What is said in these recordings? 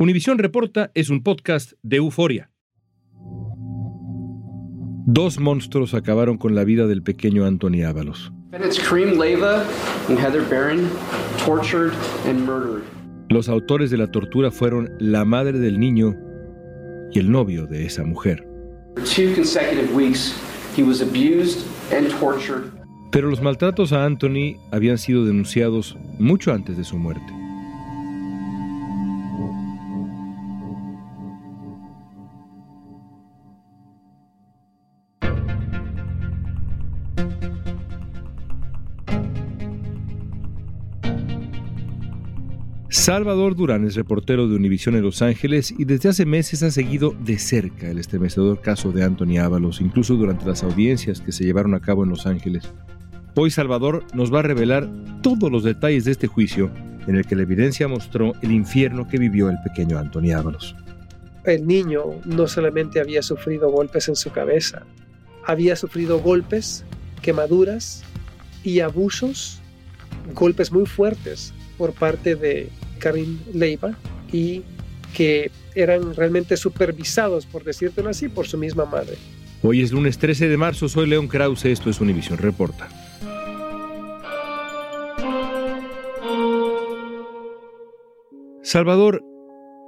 Univisión Reporta es un podcast de euforia. Dos monstruos acabaron con la vida del pequeño Anthony Ábalos. Los autores de la tortura fueron la madre del niño y el novio de esa mujer. Pero los maltratos a Anthony habían sido denunciados mucho antes de su muerte. Salvador Durán es reportero de Univisión en Los Ángeles y desde hace meses ha seguido de cerca el estremecedor caso de Anthony Ábalos, incluso durante las audiencias que se llevaron a cabo en Los Ángeles. Hoy Salvador nos va a revelar todos los detalles de este juicio en el que la evidencia mostró el infierno que vivió el pequeño Anthony Ábalos. El niño no solamente había sufrido golpes en su cabeza, había sufrido golpes, quemaduras y abusos, golpes muy fuertes por parte de Karim Leiva y que eran realmente supervisados, por decírtelo así, por su misma madre. Hoy es lunes 13 de marzo, soy León Krause, esto es Univisión Reporta. Salvador,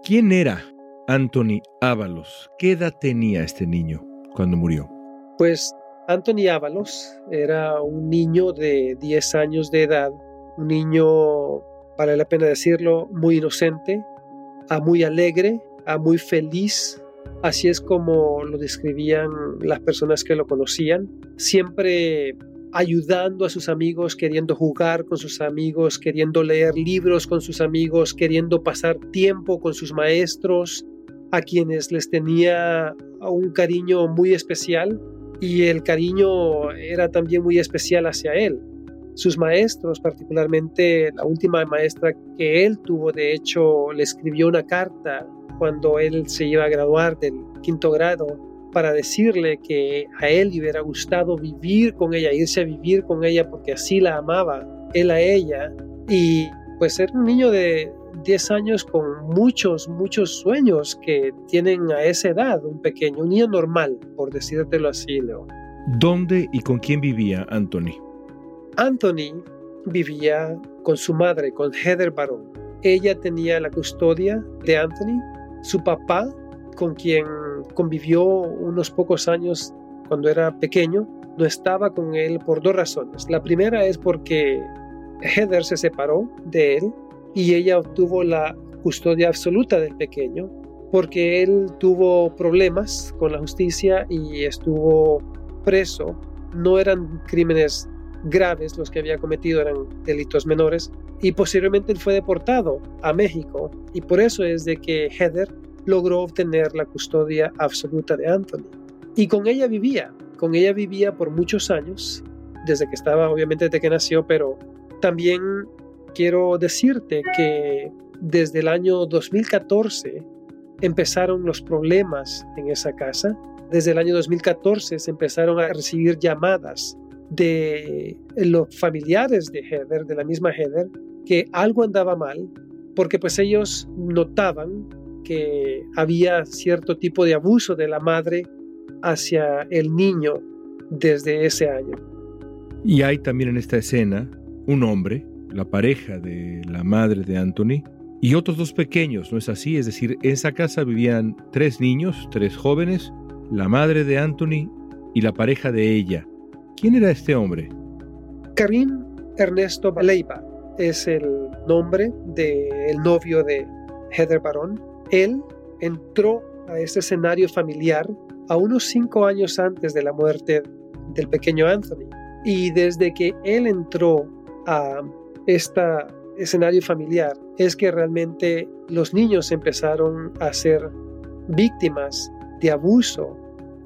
¿quién era Anthony Ábalos? ¿Qué edad tenía este niño cuando murió? Pues Anthony Ábalos era un niño de 10 años de edad, un niño vale la pena decirlo, muy inocente, a muy alegre, a muy feliz. Así es como lo describían las personas que lo conocían, siempre ayudando a sus amigos, queriendo jugar con sus amigos, queriendo leer libros con sus amigos, queriendo pasar tiempo con sus maestros, a quienes les tenía un cariño muy especial y el cariño era también muy especial hacia él sus maestros, particularmente la última maestra que él tuvo, de hecho, le escribió una carta cuando él se iba a graduar del quinto grado para decirle que a él le hubiera gustado vivir con ella, irse a vivir con ella porque así la amaba él a ella. Y pues era un niño de 10 años con muchos, muchos sueños que tienen a esa edad, un pequeño, un niño normal, por decírtelo así, Leo. ¿Dónde y con quién vivía Anthony? Anthony vivía con su madre, con Heather Baron. Ella tenía la custodia de Anthony. Su papá, con quien convivió unos pocos años cuando era pequeño, no estaba con él por dos razones. La primera es porque Heather se separó de él y ella obtuvo la custodia absoluta del pequeño porque él tuvo problemas con la justicia y estuvo preso. No eran crímenes graves los que había cometido eran delitos menores y posteriormente fue deportado a México y por eso es de que Heather logró obtener la custodia absoluta de Anthony y con ella vivía, con ella vivía por muchos años desde que estaba obviamente desde que nació, pero también quiero decirte que desde el año 2014 empezaron los problemas en esa casa. Desde el año 2014 se empezaron a recibir llamadas de los familiares de Heather, de la misma Heather, que algo andaba mal, porque pues ellos notaban que había cierto tipo de abuso de la madre hacia el niño desde ese año. Y hay también en esta escena un hombre, la pareja de la madre de Anthony, y otros dos pequeños, ¿no es así? Es decir, en esa casa vivían tres niños, tres jóvenes, la madre de Anthony y la pareja de ella. ¿Quién era este hombre? Karim Ernesto Leiva es el nombre del novio de Heather Barón. Él entró a este escenario familiar a unos cinco años antes de la muerte del pequeño Anthony. Y desde que él entró a este escenario familiar es que realmente los niños empezaron a ser víctimas de abuso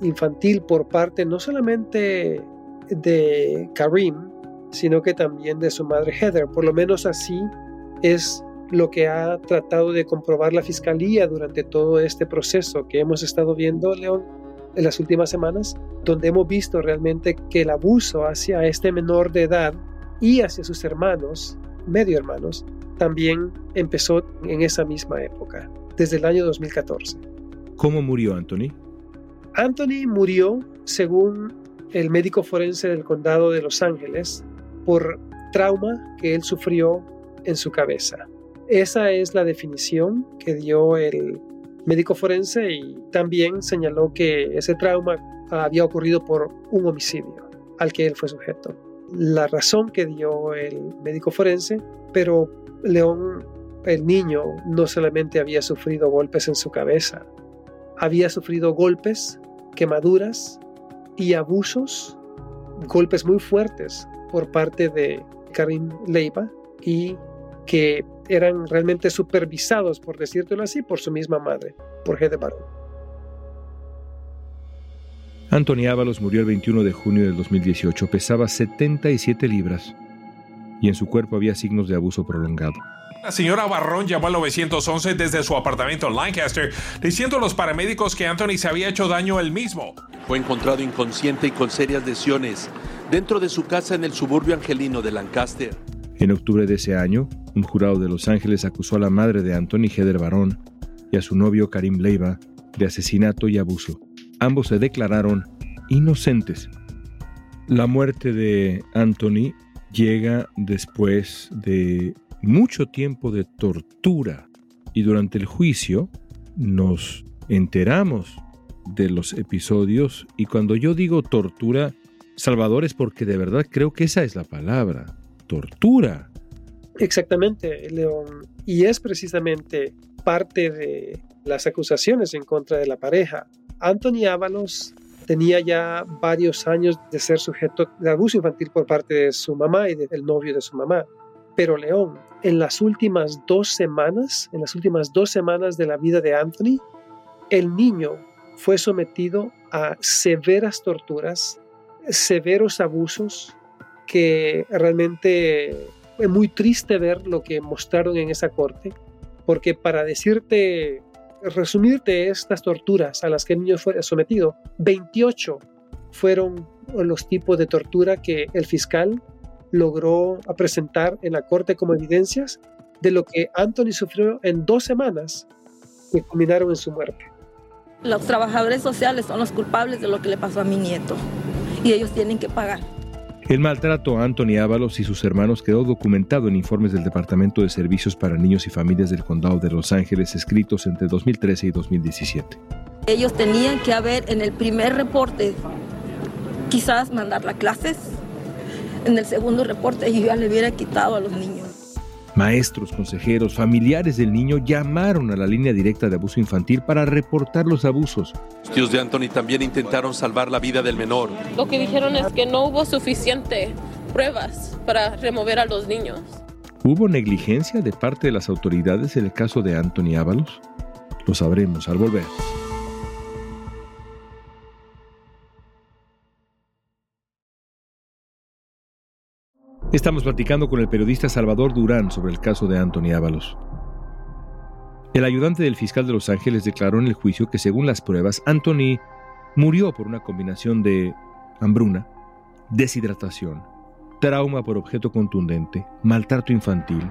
infantil por parte no solamente de Karim, sino que también de su madre Heather. Por lo menos así es lo que ha tratado de comprobar la fiscalía durante todo este proceso que hemos estado viendo, León, en las últimas semanas, donde hemos visto realmente que el abuso hacia este menor de edad y hacia sus hermanos, medio hermanos, también empezó en esa misma época. desde el año 2014. ¿Cómo murió Anthony? Anthony murió, según el médico forense del condado de Los Ángeles, por trauma que él sufrió en su cabeza. Esa es la definición que dio el médico forense y también señaló que ese trauma había ocurrido por un homicidio al que él fue sujeto. La razón que dio el médico forense, pero León, el niño, no solamente había sufrido golpes en su cabeza, había sufrido golpes, quemaduras y abusos, golpes muy fuertes por parte de Karim Leiva y que eran realmente supervisados, por decírtelo así, por su misma madre, por G. de Barón. Anthony Ábalos murió el 21 de junio del 2018, pesaba 77 libras y en su cuerpo había signos de abuso prolongado. La señora Barrón llamó al 911 desde su apartamento en Lancaster, diciendo a los paramédicos que Anthony se había hecho daño él mismo. Fue encontrado inconsciente y con serias lesiones dentro de su casa en el suburbio angelino de Lancaster. En octubre de ese año, un jurado de Los Ángeles acusó a la madre de Anthony Heder Barón y a su novio Karim Leiva de asesinato y abuso. Ambos se declararon inocentes. La muerte de Anthony llega después de mucho tiempo de tortura y durante el juicio nos enteramos de los episodios y cuando yo digo tortura, Salvador es porque de verdad creo que esa es la palabra, tortura. Exactamente, León. Y es precisamente parte de las acusaciones en contra de la pareja. Anthony Ábalos tenía ya varios años de ser sujeto de abuso infantil por parte de su mamá y del novio de su mamá. Pero León, en las últimas dos semanas, en las últimas dos semanas de la vida de Anthony, el niño fue sometido a severas torturas, severos abusos, que realmente es muy triste ver lo que mostraron en esa corte, porque para decirte, resumirte estas torturas a las que el niño fue sometido, 28 fueron los tipos de tortura que el fiscal logró presentar en la corte como evidencias de lo que Anthony sufrió en dos semanas que culminaron en su muerte. Los trabajadores sociales son los culpables de lo que le pasó a mi nieto y ellos tienen que pagar. El maltrato a Anthony Ábalos y sus hermanos quedó documentado en informes del Departamento de Servicios para Niños y Familias del Condado de Los Ángeles escritos entre 2013 y 2017. Ellos tenían que haber en el primer reporte quizás mandar las clases. En el segundo reporte yo ya le hubiera quitado a los niños. Maestros, consejeros, familiares del niño llamaron a la línea directa de abuso infantil para reportar los abusos. Los tíos de Anthony también intentaron salvar la vida del menor. Lo que dijeron es que no hubo suficiente pruebas para remover a los niños. ¿Hubo negligencia de parte de las autoridades en el caso de Anthony Ábalos? Lo sabremos al volver. Estamos platicando con el periodista Salvador Durán sobre el caso de Anthony Ábalos. El ayudante del fiscal de Los Ángeles declaró en el juicio que según las pruebas, Anthony murió por una combinación de hambruna, deshidratación, trauma por objeto contundente, maltrato infantil,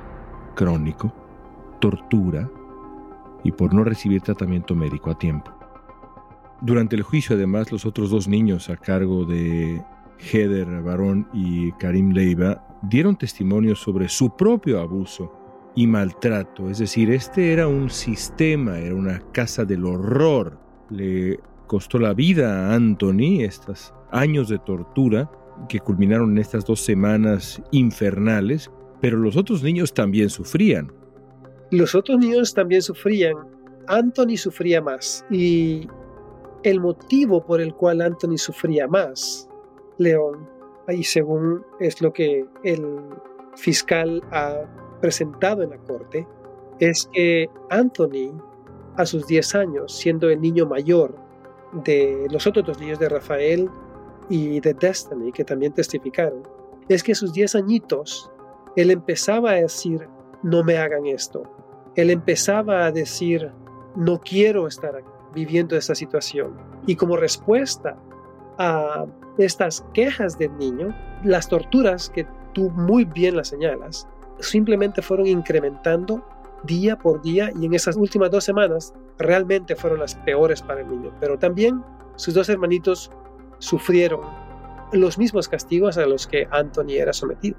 crónico, tortura y por no recibir tratamiento médico a tiempo. Durante el juicio, además, los otros dos niños a cargo de Heather Barón y Karim Leiva dieron testimonio sobre su propio abuso y maltrato. Es decir, este era un sistema, era una casa del horror. Le costó la vida a Anthony estos años de tortura que culminaron en estas dos semanas infernales, pero los otros niños también sufrían. Los otros niños también sufrían. Anthony sufría más y el motivo por el cual Anthony sufría más León, y según es lo que el fiscal ha presentado en la corte, es que Anthony, a sus 10 años, siendo el niño mayor de los otros dos niños de Rafael y de Destiny, que también testificaron, es que a sus 10 añitos, él empezaba a decir, no me hagan esto. Él empezaba a decir, no quiero estar viviendo esta situación. Y como respuesta a estas quejas del niño, las torturas que tú muy bien las señalas, simplemente fueron incrementando día por día y en esas últimas dos semanas realmente fueron las peores para el niño. Pero también sus dos hermanitos sufrieron los mismos castigos a los que Anthony era sometido.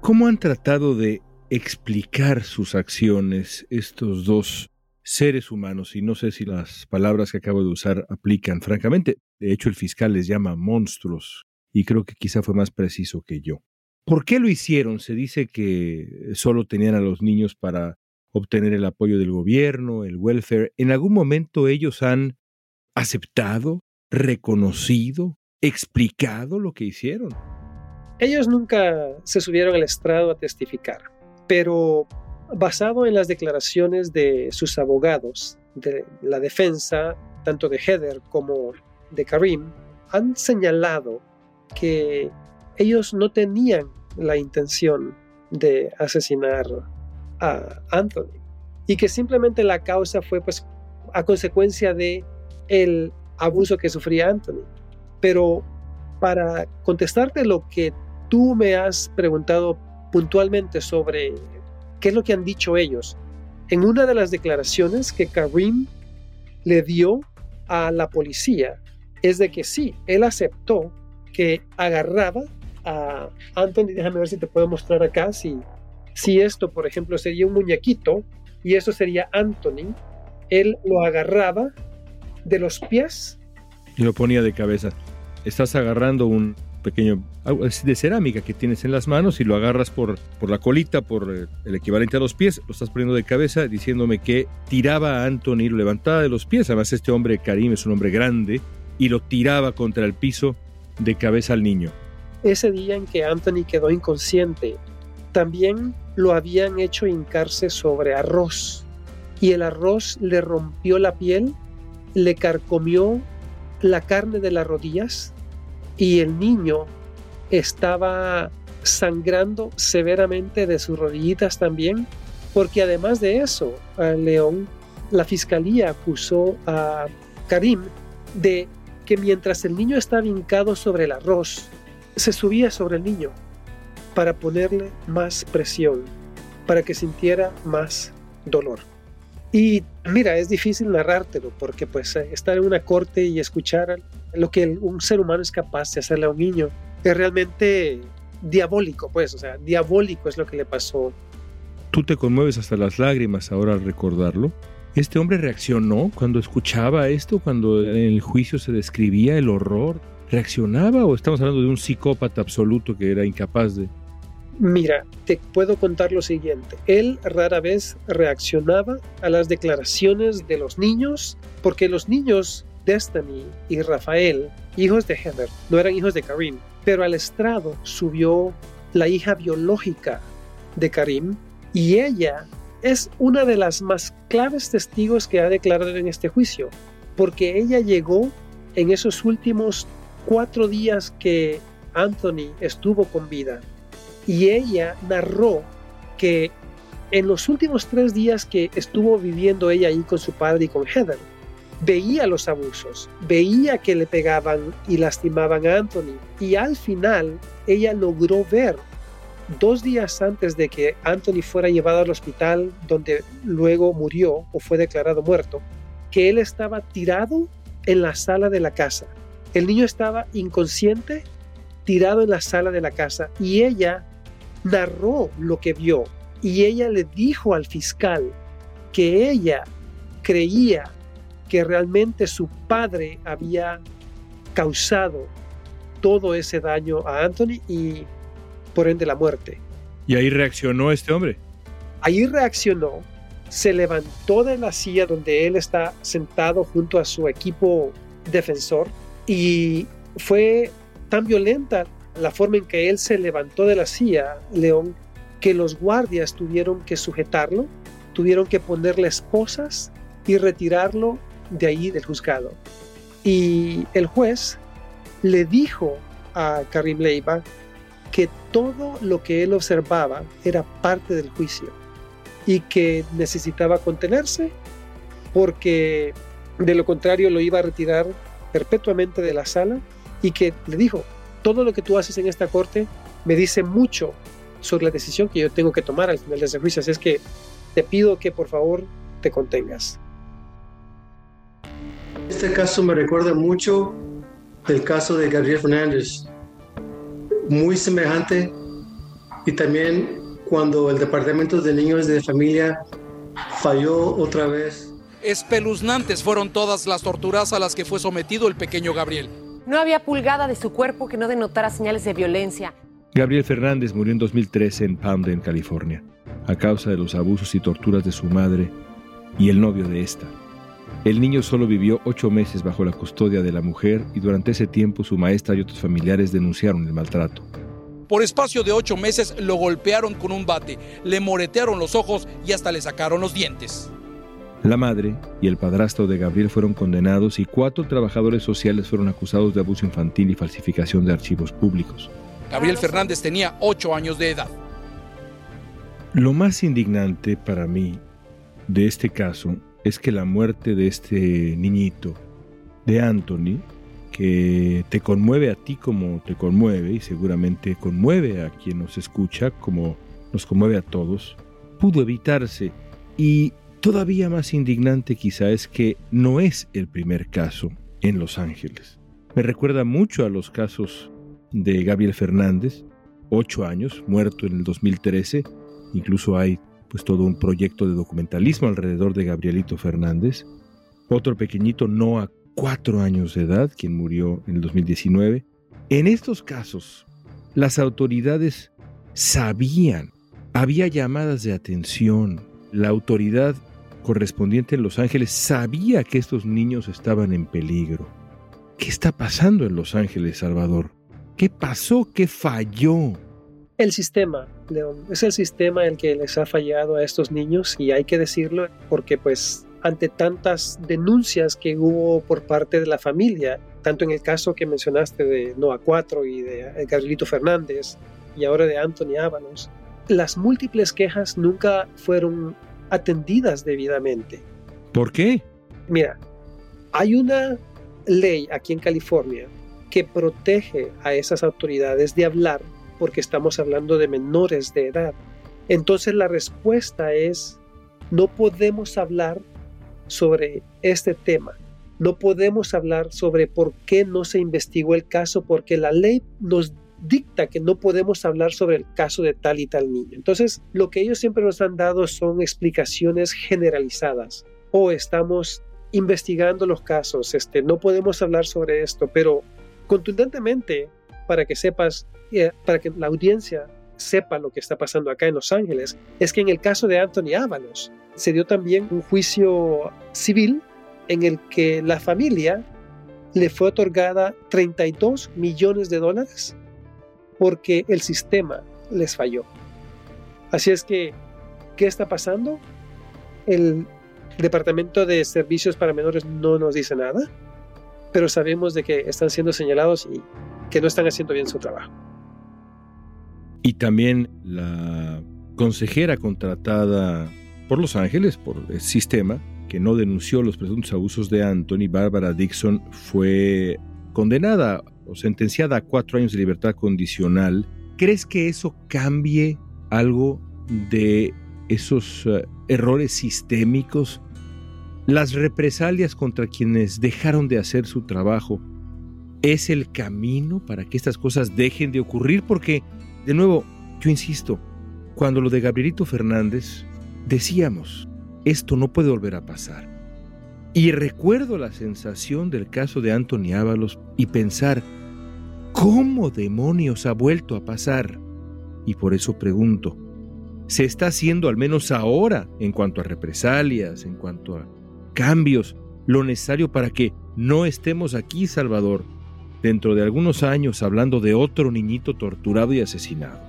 ¿Cómo han tratado de explicar sus acciones estos dos seres humanos? Y no sé si las palabras que acabo de usar aplican, francamente. De hecho, el fiscal les llama monstruos y creo que quizá fue más preciso que yo. ¿Por qué lo hicieron? Se dice que solo tenían a los niños para obtener el apoyo del gobierno, el welfare. ¿En algún momento ellos han aceptado, reconocido, explicado lo que hicieron? Ellos nunca se subieron al estrado a testificar, pero basado en las declaraciones de sus abogados, de la defensa, tanto de Heather como de Karim, han señalado que ellos no tenían la intención de asesinar a Anthony y que simplemente la causa fue pues a consecuencia de el abuso que sufría Anthony. Pero para contestarte lo que tú me has preguntado puntualmente sobre qué es lo que han dicho ellos, en una de las declaraciones que Karim le dio a la policía es de que sí, él aceptó que agarraba a Anthony, déjame ver si te puedo mostrar acá, si, si esto, por ejemplo, sería un muñequito y eso sería Anthony, él lo agarraba de los pies. Y lo ponía de cabeza. Estás agarrando un pequeño de cerámica que tienes en las manos y lo agarras por, por la colita, por eh, el equivalente a los pies, lo estás poniendo de cabeza diciéndome que tiraba a Anthony, lo levantaba de los pies, además este hombre Karim es un hombre grande, y lo tiraba contra el piso de cabeza al niño. Ese día en que Anthony quedó inconsciente, también lo habían hecho hincarse sobre arroz y el arroz le rompió la piel, le carcomió la carne de las rodillas y el niño estaba sangrando severamente de sus rodillitas también, porque además de eso, León, la fiscalía acusó a Karim de que mientras el niño estaba hincado sobre el arroz, se subía sobre el niño para ponerle más presión, para que sintiera más dolor. Y mira, es difícil narrártelo porque pues eh, estar en una corte y escuchar lo que un ser humano es capaz de hacerle a un niño es realmente diabólico, pues, o sea, diabólico es lo que le pasó. Tú te conmueves hasta las lágrimas ahora al recordarlo. ¿Este hombre reaccionó cuando escuchaba esto, cuando en el juicio se describía el horror? ¿Reaccionaba o estamos hablando de un psicópata absoluto que era incapaz de... Mira, te puedo contar lo siguiente. Él rara vez reaccionaba a las declaraciones de los niños, porque los niños, Destiny y Rafael, hijos de Heather, no eran hijos de Karim, pero al estrado subió la hija biológica de Karim y ella es una de las más claves testigos que ha declarado en este juicio, porque ella llegó en esos últimos cuatro días que Anthony estuvo con vida y ella narró que en los últimos tres días que estuvo viviendo ella ahí con su padre y con Heather, veía los abusos, veía que le pegaban y lastimaban a Anthony y al final ella logró ver dos días antes de que Anthony fuera llevado al hospital donde luego murió o fue declarado muerto, que él estaba tirado en la sala de la casa. El niño estaba inconsciente, tirado en la sala de la casa y ella narró lo que vio y ella le dijo al fiscal que ella creía que realmente su padre había causado todo ese daño a Anthony y por ende la muerte. ¿Y ahí reaccionó este hombre? Ahí reaccionó, se levantó de la silla donde él está sentado junto a su equipo defensor y fue tan violenta la forma en que él se levantó de la silla, León, que los guardias tuvieron que sujetarlo, tuvieron que ponerle esposas y retirarlo de ahí del juzgado. Y el juez le dijo a Karim Leiva que todo lo que él observaba era parte del juicio y que necesitaba contenerse porque de lo contrario lo iba a retirar perpetuamente de la sala y que le dijo, todo lo que tú haces en esta corte me dice mucho sobre la decisión que yo tengo que tomar al final de ese juicio, así es que te pido que por favor te contengas. Este caso me recuerda mucho del caso de Gabriel Fernández, muy semejante y también cuando el Departamento de Niños de Familia falló otra vez. Espeluznantes fueron todas las torturas a las que fue sometido el pequeño Gabriel. No había pulgada de su cuerpo que no denotara señales de violencia. Gabriel Fernández murió en 2013 en Palmdale, California, a causa de los abusos y torturas de su madre y el novio de esta. El niño solo vivió ocho meses bajo la custodia de la mujer y durante ese tiempo su maestra y otros familiares denunciaron el maltrato. Por espacio de ocho meses lo golpearon con un bate, le moretearon los ojos y hasta le sacaron los dientes. La madre y el padrastro de Gabriel fueron condenados y cuatro trabajadores sociales fueron acusados de abuso infantil y falsificación de archivos públicos. Gabriel Fernández tenía ocho años de edad. Lo más indignante para mí de este caso es que la muerte de este niñito, de Anthony, que te conmueve a ti como te conmueve y seguramente conmueve a quien nos escucha como nos conmueve a todos, pudo evitarse. Y todavía más indignante quizá es que no es el primer caso en Los Ángeles. Me recuerda mucho a los casos de Gabriel Fernández, ocho años, muerto en el 2013. Incluso hay pues todo un proyecto de documentalismo alrededor de Gabrielito Fernández. Otro pequeñito Noah, cuatro años de edad, quien murió en el 2019. En estos casos, las autoridades sabían, había llamadas de atención, la autoridad correspondiente en Los Ángeles sabía que estos niños estaban en peligro. ¿Qué está pasando en Los Ángeles, Salvador? ¿Qué pasó? ¿Qué falló? El sistema, León, es el sistema el que les ha fallado a estos niños y hay que decirlo porque pues ante tantas denuncias que hubo por parte de la familia, tanto en el caso que mencionaste de Noah 4 y de Gabrielito Fernández y ahora de Anthony Ábalos, las múltiples quejas nunca fueron atendidas debidamente. ¿Por qué? Mira, hay una ley aquí en California que protege a esas autoridades de hablar porque estamos hablando de menores de edad. Entonces la respuesta es, no podemos hablar sobre este tema. No podemos hablar sobre por qué no se investigó el caso porque la ley nos dicta que no podemos hablar sobre el caso de tal y tal niño. Entonces, lo que ellos siempre nos han dado son explicaciones generalizadas. O estamos investigando los casos, este, no podemos hablar sobre esto, pero contundentemente, para que sepas, para que la audiencia sepa lo que está pasando acá en Los Ángeles, es que en el caso de Anthony Ábalos se dio también un juicio civil en el que la familia le fue otorgada 32 millones de dólares porque el sistema les falló. Así es que, ¿qué está pasando? El Departamento de Servicios para Menores no nos dice nada, pero sabemos de que están siendo señalados y que no están haciendo bien su trabajo. Y también la consejera contratada por Los Ángeles, por el sistema, que no denunció los presuntos abusos de Anthony, Bárbara Dixon, fue condenada o sentenciada a cuatro años de libertad condicional. ¿Crees que eso cambie algo de esos uh, errores sistémicos? Las represalias contra quienes dejaron de hacer su trabajo es el camino para que estas cosas dejen de ocurrir porque, de nuevo, yo insisto, cuando lo de Gabrielito Fernández decíamos, esto no puede volver a pasar. Y recuerdo la sensación del caso de Anthony Ábalos y pensar, ¿cómo demonios ha vuelto a pasar? Y por eso pregunto, ¿se está haciendo al menos ahora en cuanto a represalias, en cuanto a cambios, lo necesario para que no estemos aquí, Salvador, dentro de algunos años hablando de otro niñito torturado y asesinado?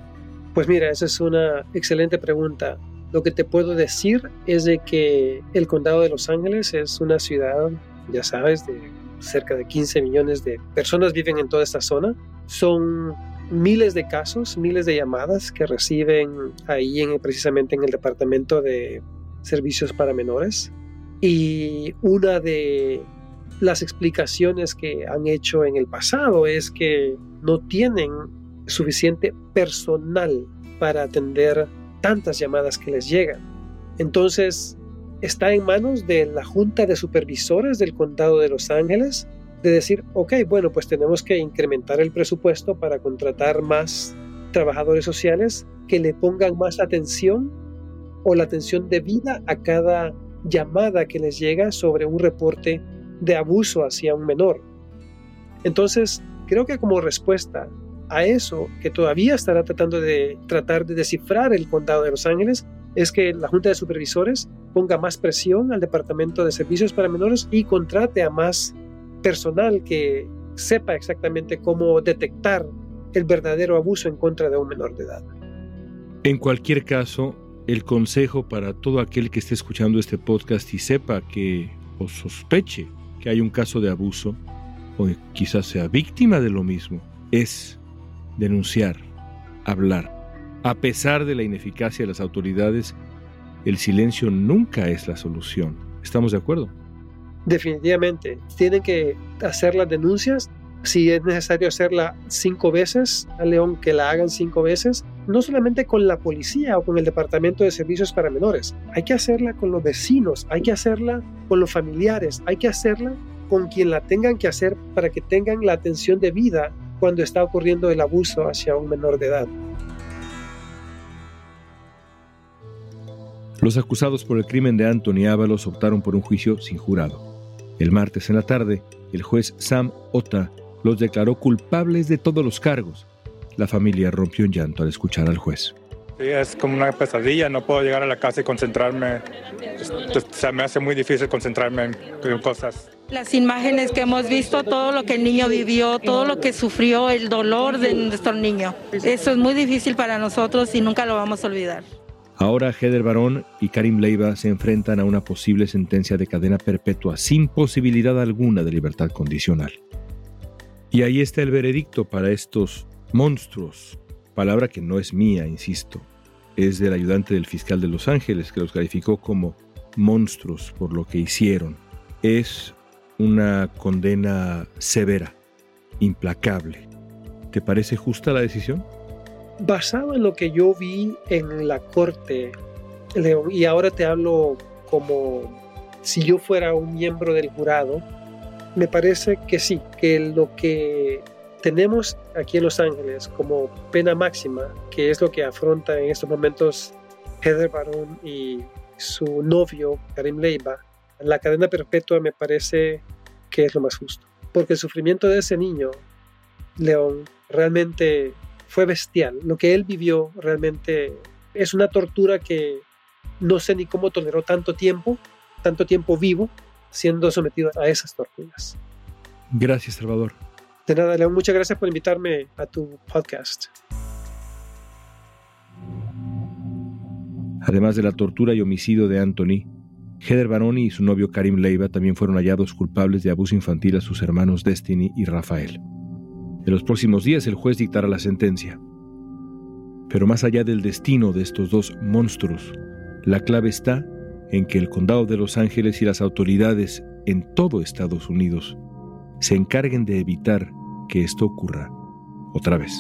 Pues mira, esa es una excelente pregunta. Lo que te puedo decir es de que el condado de Los Ángeles es una ciudad, ya sabes, de cerca de 15 millones de personas viven en toda esta zona. Son miles de casos, miles de llamadas que reciben ahí en, precisamente en el departamento de servicios para menores. Y una de las explicaciones que han hecho en el pasado es que no tienen suficiente personal para atender tantas llamadas que les llegan. Entonces, está en manos de la Junta de Supervisores del Condado de Los Ángeles de decir, ok, bueno, pues tenemos que incrementar el presupuesto para contratar más trabajadores sociales que le pongan más atención o la atención debida a cada llamada que les llega sobre un reporte de abuso hacia un menor. Entonces, creo que como respuesta a eso que todavía estará tratando de tratar de descifrar el condado de Los Ángeles, es que la Junta de Supervisores ponga más presión al Departamento de Servicios para Menores y contrate a más personal que sepa exactamente cómo detectar el verdadero abuso en contra de un menor de edad. En cualquier caso, el consejo para todo aquel que esté escuchando este podcast y sepa que o sospeche que hay un caso de abuso o quizás sea víctima de lo mismo es denunciar, hablar. A pesar de la ineficacia de las autoridades, el silencio nunca es la solución. ¿Estamos de acuerdo? Definitivamente. Tienen que hacer las denuncias. Si es necesario hacerla cinco veces, a León que la hagan cinco veces, no solamente con la policía o con el Departamento de Servicios para Menores, hay que hacerla con los vecinos, hay que hacerla con los familiares, hay que hacerla con quien la tengan que hacer para que tengan la atención debida cuando está ocurriendo el abuso hacia un menor de edad. Los acusados por el crimen de Anthony Ábalos optaron por un juicio sin jurado. El martes en la tarde, el juez Sam Ota los declaró culpables de todos los cargos. La familia rompió en llanto al escuchar al juez. Sí, es como una pesadilla, no puedo llegar a la casa y concentrarme. Se me hace muy difícil concentrarme en cosas. Las imágenes que hemos visto, todo lo que el niño vivió, todo lo que sufrió, el dolor de nuestro niño. Eso es muy difícil para nosotros y nunca lo vamos a olvidar. Ahora Heather Barón y Karim Leiva se enfrentan a una posible sentencia de cadena perpetua sin posibilidad alguna de libertad condicional. Y ahí está el veredicto para estos monstruos, palabra que no es mía, insisto, es del ayudante del fiscal de Los Ángeles que los calificó como monstruos por lo que hicieron. Es una condena severa, implacable. ¿Te parece justa la decisión? basado en lo que yo vi en la corte, y ahora te hablo como si yo fuera un miembro del jurado, me parece que sí, que lo que tenemos aquí en Los Ángeles como pena máxima, que es lo que afronta en estos momentos Heather Barón y su novio Karim Leiva, la cadena perpetua me parece que es lo más justo. Porque el sufrimiento de ese niño, León, realmente fue bestial. Lo que él vivió realmente es una tortura que no sé ni cómo toleró tanto tiempo, tanto tiempo vivo, siendo sometido a esas torturas. Gracias, Salvador. De nada, León, muchas gracias por invitarme a tu podcast. Además de la tortura y homicidio de Anthony, Heather Baroni y su novio Karim Leiva también fueron hallados culpables de abuso infantil a sus hermanos Destiny y Rafael. En los próximos días el juez dictará la sentencia. Pero más allá del destino de estos dos monstruos, la clave está en que el condado de Los Ángeles y las autoridades en todo Estados Unidos se encarguen de evitar que esto ocurra otra vez.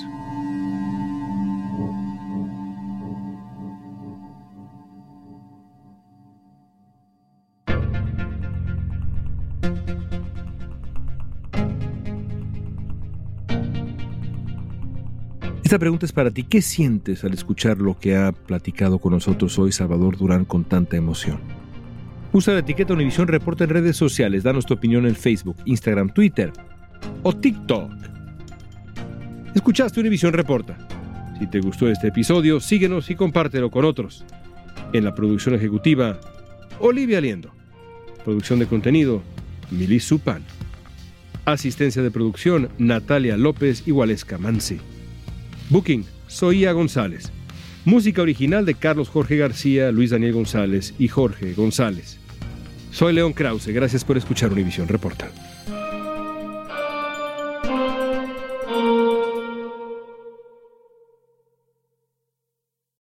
Esta pregunta es para ti. ¿Qué sientes al escuchar lo que ha platicado con nosotros hoy Salvador Durán con tanta emoción? Usa la etiqueta Univisión Reporta en redes sociales. Danos tu opinión en Facebook, Instagram, Twitter o TikTok. Escuchaste Univisión Reporta. Si te gustó este episodio, síguenos y compártelo con otros. En la producción ejecutiva, Olivia Liendo. Producción de contenido, Milis Supan. Asistencia de producción, Natalia López y Waleska Mansi. Booking, Soía González. Música original de Carlos Jorge García, Luis Daniel González y Jorge González. Soy León Krause, gracias por escuchar Univisión Reporta.